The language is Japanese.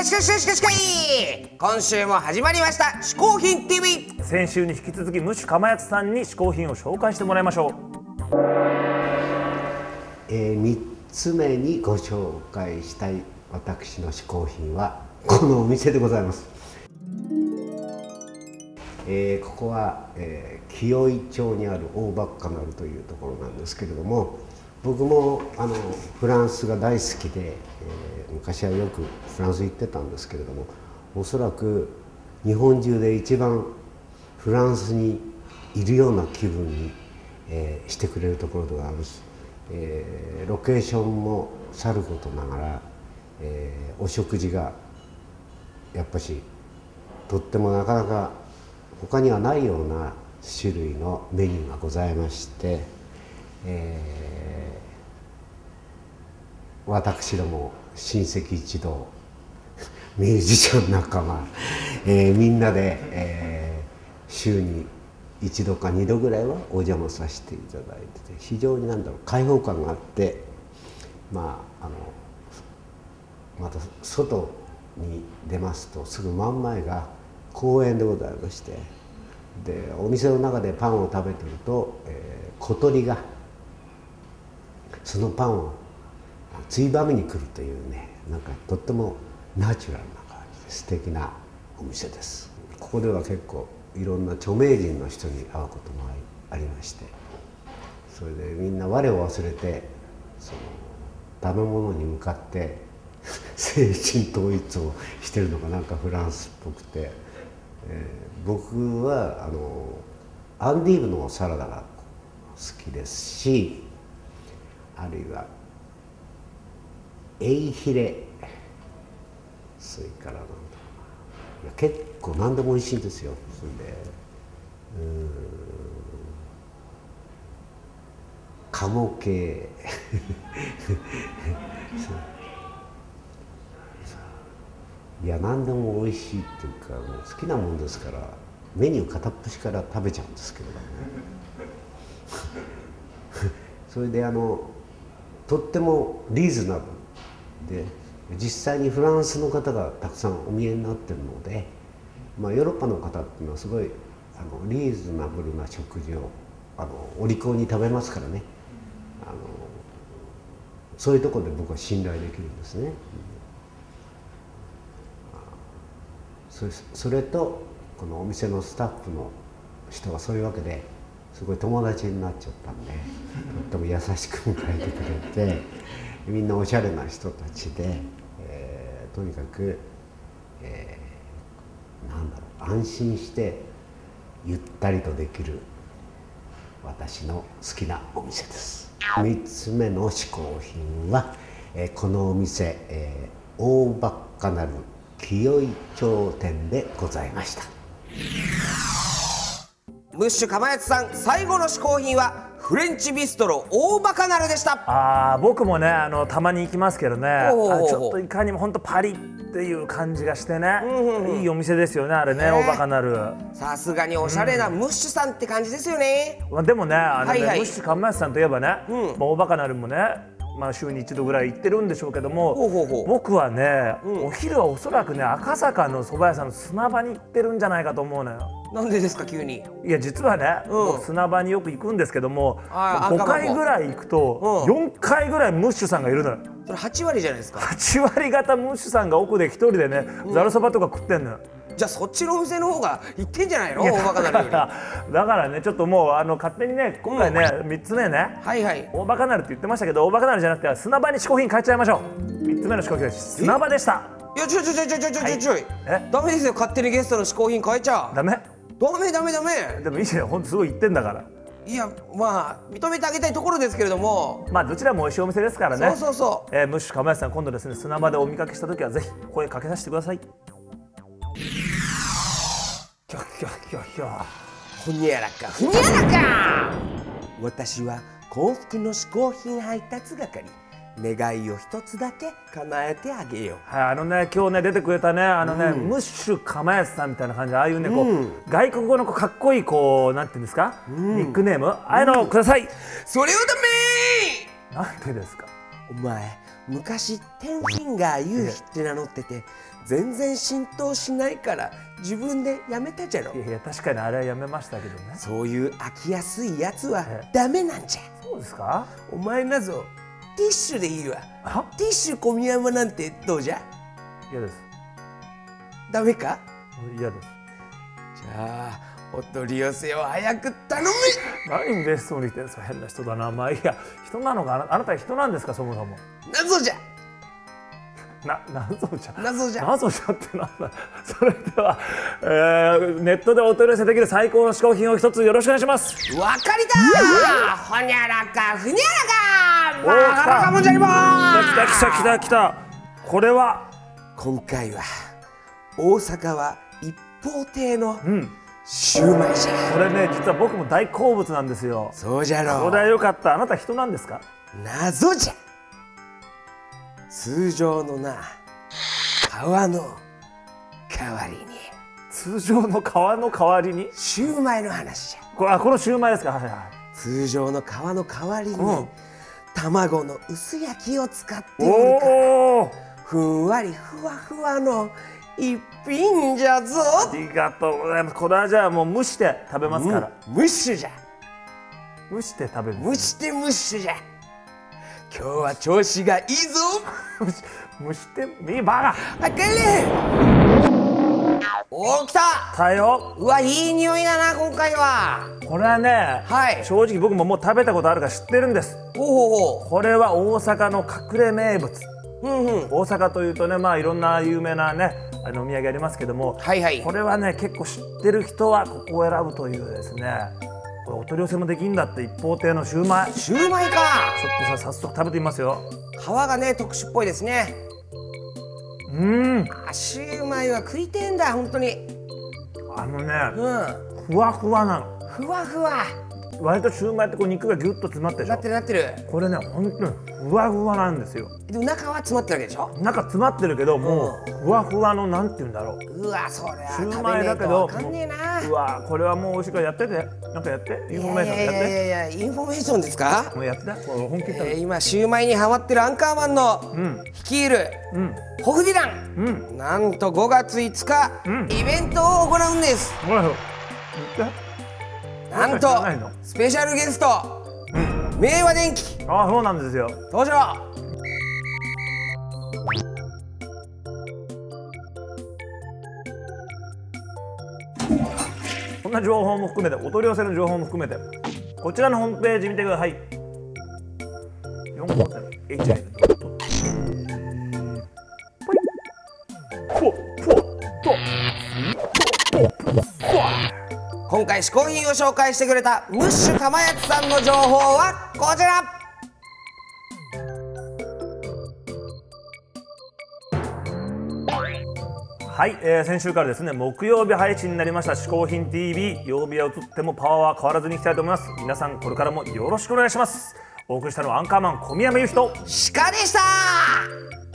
かしかしかしかしかい今週も始まりました「嗜好品 TV」先週に引き続きムシュかまやつさんに嗜好品を紹介してもらいましょうえー、3つ目にご紹介したい私の嗜好品はこのお店でございます、えー、ここは、えー、清井町にある大バッカナルというところなんですけれども僕もあのフランスが大好きで、えー、昔はよくフランス行ってたんですけれどもおそらく日本中で一番フランスにいるような気分に、えー、してくれるところでございます、えー、ロケーションもさることながら、えー、お食事がやっぱしとってもなかなか他にはないような種類のメニューがございまして、え、私ども親戚一同ミュージシャン仲間、えー、みんなで、えー、週に一度か二度ぐらいはお邪魔させていただいてて非常になんだろう開放感があってまああのまた外に出ますとすぐ真ん前が公園でございましてでお店の中でパンを食べてると、えー、小鳥がそのパンをついばみに来るというねなんかとってもナチュラルな感じで素敵なお店です。ここでは結構いろんな著名人の人に会うこともありましてそれでみんな我を忘れてその食べ物に向かって 精神統一をしてるのがなんかフランスっぽくて、えー、僕はあのアンディーブのサラダが好きですしあるいはエイヒレ。それからなんだろういや結構何でも美味しいんですよ。それで。うん。鴨系。いや何でも美味しいっていうかもう好きなもんですからメニュー片っ端から食べちゃうんですけれども それであのとってもリーズナブル。で実際にフランスの方がたくさんお見えになってるので、まあ、ヨーロッパの方っていうのはすごいあのリーズナブルな食事をあのお利口に食べますからねあのそういうところで僕は信頼できるんですね。それそれとこのお店のスタッフの人がそういうわけですごい友達になっちゃったんでとっても優しく迎えてくれてみんなおしゃれな人たちで、えー、とにかく、えー、なんだろう安心してゆったりとできる私の好きなお店です。3つ目の嗜好品は、えー、このお店、えー、大バッカナル清井町店でございました。ムッシュかまやつさん最後の嗜好品はフレンチビストロ大バカナルでした。ああ僕もねあのたまに行きますけどね。あちょっといかにも本当パリっていう感じがしてね、いいお店ですよねあれね、大バカナルさすがにおしゃれなムッシュさんって感じですよね、まあ、でもねあのね、はいはい、ムッシュかまやつさんといえばね、うん、まあ、大バカナルもねまあ、週に一度ぐらい行ってるんでしょうけども僕はね、うん、お昼はおそらくね赤坂の蕎麦屋さんの砂場に行ってるんじゃないかと思うのよ。なんでですか急に？いや実はね、うん、砂場によく行くんですけども5回ぐらい行くと4回ぐらいムッシュさんがいるのよ。それ8割じゃないですか。8割方ムッシュさんが奥で一人でねざるそばとか食ってんのよ。じゃあそっちのお店の方がいってんじゃないの？大バカなるよりだからねちょっともうあの勝手にね今回ね、うん、3つ目ね、はいはい、大バカなるって言ってましたけど大バカなるじゃなくて砂場に嗜好品変えちゃいましょう。3つ目の嗜好品です。砂場でした。いやちょいちょいちょいちょいちょいちょ、はい、え？ダメですよ勝手にゲストの嗜好品変えちゃ。ダメ？ダメダメダメ。でもいいじゃんほんとすごい言ってんだから。いやまあ認めてあげたいところですけれども。まあどちらも美味しいお店ですからね。そうそうそう、えー、ムッシュ釜谷さん今度ですね砂場でお見かけした時はぜひ声かけさせてください。ひょひょひょ。ほにゃらか。ふにゃらか。私は幸福の嗜好品配達係。願いを一つだけ叶えてあげよう。はい、あのね、今日ね、出てくれたね、あのね、うん、ムッシュ釜安さんみたいな感じ。で、ああいうね、こう、うん、外国語のかっこいい、こう、なんていうんですか？うん、ニックネーム、ああいうのください。それをダメなんでですか？お前、昔テンフィンガー夕日って名乗ってて全然浸透しないから自分でやめたじゃろ。いやいや確かにあれはやめましたけどね。そういう飽きやすいやつはダメなんじゃ。そうですか？お前なぞティッシュでいいわ。ティッシュ小宮山なんてどうじゃ？嫌です。ダメか？嫌です。じゃあお取り寄せを早く頼め何嬉しそうに言ってんですか変な人だな。まあいいや人なのかあなた人なんですかそもそも。謎じゃ。な謎じゃ。謎じゃ。謎じゃってなんだ。それでは、えー、ネットでお取り寄せできる最高の嗜好品を一つよろしくお願いします。わかりだほにゃらかふにゃらか。まあらかもんじゃりも来た来た来た来た。これは？今回は大阪は一方亭のうんシューマイじゃこれね実は僕も大好物なんですよ。そうじゃろ。これはよかった。あなた人なんですか？謎じゃ。通常のな皮の代わりに。通常の皮の代わりに？シューマイの話じゃ。これあこのシューマイですか？はいはい通常の皮の代わりに、うん。卵の薄焼きを使っておるから。おおふんわりふわふわの一品じゃぞ。ありがとうございます。これはじゃあもう蒸して食べますから、うん。ムッシュじゃ。蒸して食べる蒸してムッシュじゃ。今日は調子がいいぞ。蒸 し蒸してみーバあかれおー来た。カたよ。うわいい匂いだな今回は。これはね、はい。正直僕ももう食べたことあるから知ってるんです。ほうほこれは大阪の隠れ名物。ううんうん。大阪というとねまあいろんな有名なねあのお土産ありますけども、はいはい。これはね結構知ってる人はここを選ぶというですねこれお取り寄せもできんだって一方亭のシューマイ。ちシューマイか。ょっとさ早速食べてみますよ。皮がね特殊っぽいですね。うーん。あシューマイは食いてえんだ本当に。あのねうん。ふわふわなの。ふわふわ割とシューマイってこう肉がギュッと詰まってるなってるなってる。ょこれね本当にふわふわなんですよ。でも中は詰まってるわけでしょ？中詰まってるけどもうふわふわのなんて言うんだろう。うわそりゃシューマイだけどわかんねえな。うわこれはもう美味しいからやってて。なんかやって。インフォメーションやって。いやいやいやインフォメーションですか、もうやって。本気でえー、今シューマイにハマってるアンカーマンのうん。率いるうん。ホフディラン。うん。なんと5月5日、うん。イベントを行うんです。ほらなんとスペシャルゲスト、明和電機。あそうなんですよ。登場。こんな情報も含めてお取り寄せの情報も含めてこちらのホームページ見てください。4号店 HI ぽぽと今回試行品を紹介してくれたムッシュかまやつさんの情報はこちら。はい、えー先週からですね木曜日配信になりました「嗜好品 TV」曜日は移ってもパワーは変わらずにいきたいと思います。皆さんこれからもよろしくお願いします。お送りしたのはアンカーマン小宮山由紀と。鹿でした